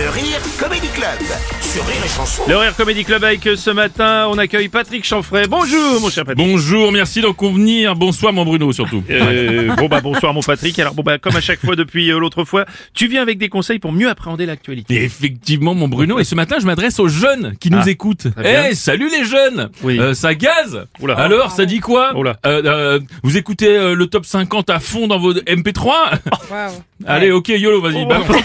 Le Rire Comedy Club sur Rire et Chanson. Le Rire Comedy Club avec ce matin, on accueille Patrick Chanfray. Bonjour mon cher Patrick. Bonjour, merci d'en convenir. Bonsoir mon Bruno surtout. Euh, bon bah bonsoir mon Patrick. Alors bon bah comme à chaque fois depuis euh, l'autre fois, tu viens avec des conseils pour mieux appréhender l'actualité. Et effectivement mon Bruno, et ce matin je m'adresse aux jeunes qui nous Ah, écoutent. très bien. Eh, salut les jeunes Oui. Euh, Ça gaze Oula. Alors, ça dit quoi Oula. Euh, euh, Vous écoutez euh, le top 50 à fond dans vos MP3 Allez, ok, YOLO, vas-y. balance.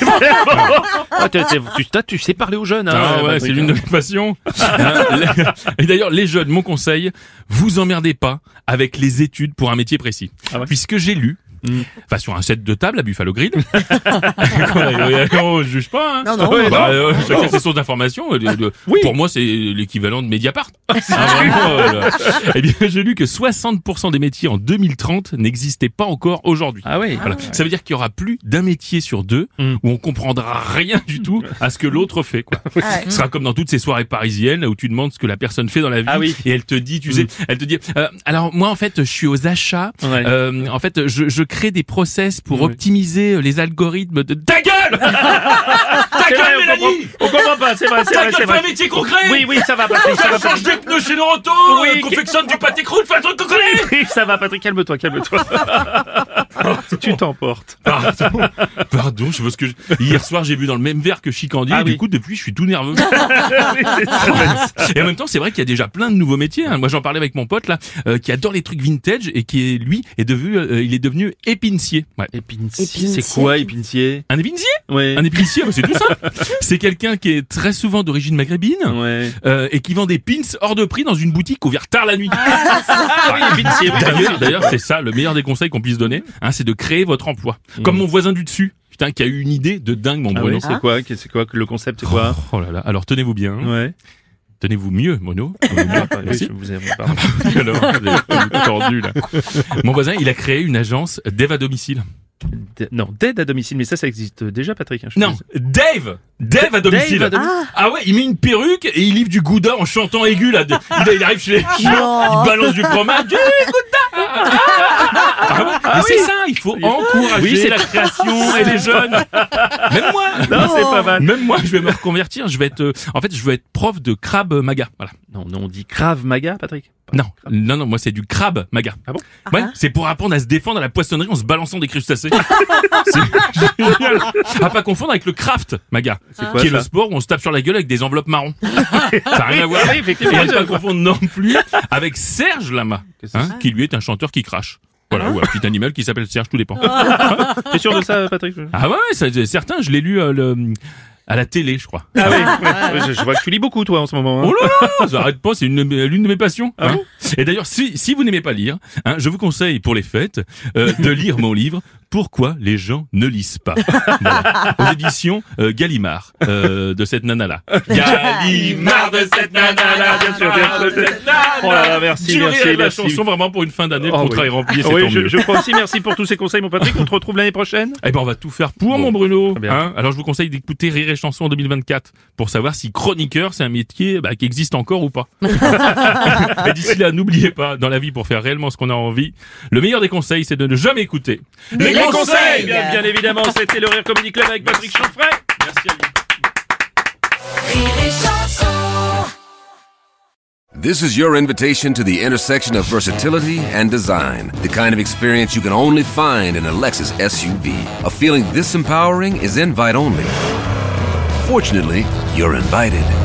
Ah, t'es- t'es- tu, t'as- tu sais parler aux jeunes. Hein, Ah ouais, Patrick, c'est l'une de hein. mes passions. Hein, les- Et d'ailleurs, les jeunes, mon conseil, vous emmerdez pas avec les études pour un métier précis. Ah ouais Puisque j'ai lu, Mm. enfin sur un set de table à Buffalo Grill, on juge pas. Hein. Non, non, Ouais, non. bah, euh, chacun ses sources d'information. euh, de- de- Oui. Pour moi, c'est l'équivalent de Mediapart. Ah, euh. Eh bien, j'ai lu que 60% des métiers en 2030 n'existaient pas encore aujourd'hui. Ah oui. Voilà. Ça veut dire qu'il y aura plus d'un métier sur deux Mm. où on comprendra rien du tout à ce que l'autre fait. Quoi. ouais. Ce sera comme dans toutes ces soirées parisiennes où tu demandes ce que la personne fait dans la vie Ah oui. et elle te dit, tu sais, elle te dit. euh, alors moi en fait, je suis aux achats. Ouais. Euh, en fait, je, je crée des process pour Oui. optimiser les algorithmes de ta gueule. ta vrai, gueule, on Mélanie. comprend, on comprend pas, c'est vrai, c'est Ta vrai, gueule, vrai. un métier concret. Oui, oui, ça va Patrick, ça va change Patrick. Pneus chez Neuroto, Oui, euh, confectionne du pâté croûte, fais un truc qu'on connaît. Ça va Patrick, calme-toi, calme-toi. tu t'emportes. Pardon, pardon, je ce que je... hier soir j'ai bu dans le même verre que Chicandi Ah et oui. du coup depuis je suis tout nerveux. Et en même temps, c'est vrai qu'il y a déjà plein de nouveaux métiers. hein. Moi, j'en parlais avec mon pote là, euh, qui adore les trucs vintage et qui est lui est devenu, euh, il est devenu épincier. Ouais. Épincier. Épincier. C'est quoi épincier Un épincier Ouais. Un épincier, c'est tout ça. c'est quelqu'un qui est très souvent d'origine maghrébine Ouais. euh, et qui vend des pins hors de prix dans une boutique ouverte tard la nuit. Ah oui, D'ailleurs, d'ailleurs, c'est ça le meilleur des conseils qu'on puisse donner, hein, c'est de créer votre emploi. Comme mon voisin du dessus, putain, qui a eu une idée de dingue, mon Ah Bruno. oui, c'est quoi C'est quoi le concept C'est quoi Oh là là. Alors tenez-vous bien. Ouais. Tenez-vous mieux, Mono. Vous êtes tordu, là. Mon voisin, il a créé une agence dev à domicile. Non, d'aide à domicile, mais ça, ça existe déjà, Patrick. hein, je Non, Dave Dave à domicile Dave à domicile. Ah ouais, il met une perruque et il livre du gouda en chantant aigu là. Il, il arrive chez les chiens, Non. il balance du fromage. Du gouda ah ouais, mais c'est ça, il faut encourager Oui, c'est- la création et les jeunes. Même moi. Non, c'est pas mal. Même moi, je vais me reconvertir. Je vais être, euh, en fait, je vais être prof de crabe maga. Voilà. Non, non, on dit Krav Maga, Patrick? Non, non, non, moi c'est du crabe maga. Ah bon? Ouais, c'est pour apprendre à se défendre à la poissonnerie en se balançant des crustacés. c'est génial. À pas confondre avec le craft maga, C'est quoi, qui est le sport où on se tape sur la gueule avec des enveloppes marron. ça n'a rien à voir. Oui, effectivement. Et à ne pas confondre non plus avec Serge Lama, hein, qui lui est un chanteur qui crache. Voilà, ou un petit animal qui s'appelle Serge, tout dépend. T'es sûr de ça, Patrick? Ah ouais, ça, certains, je l'ai lu euh, le, à la télé, je crois. Ah oui, ouais. je, je vois que tu lis beaucoup, toi, en ce moment. hein. Oh là là, ça arrête pas, c'est l'une de mes passions. Ah hein. bon? Et d'ailleurs, si, si vous n'aimez pas lire, hein, je vous conseille pour les fêtes euh, de lire mon livre Pourquoi les gens ne lisent pas Voilà. aux éditions euh, Gallimard euh, de cette nana-là. Gallimard de cette nana-là, Bien sûr, bien sûr. de cette nana. Oh là là, merci, merci, la merci. chanson vraiment pour une fin d'année, le Oh contrat oui. est rempli, c'est oui, tant je, mieux. je crois aussi. Merci pour tous ces conseils, mon Patrick. On te retrouve l'année prochaine? Eh ben, on va tout faire pour Bon. mon Bruno. Très bien. Hein Alors, je vous conseille d'écouter Rire et Chanson en 2024 pour savoir si chroniqueur, c'est un métier bah, qui existe encore ou pas. et d'ici là, n'oubliez pas, dans la vie, pour faire réellement ce qu'on a envie, le meilleur des conseils, c'est de ne jamais écouter. Les conseils bien, bien évidemment, c'était le Rire Comedy Club avec Patrick Chanfray. Merci à vous. This is your invitation to the intersection of versatility and design. The kind of experience you can only find in a Lexus SUV. A feeling this empowering is invite only. Fortunately, you're invited.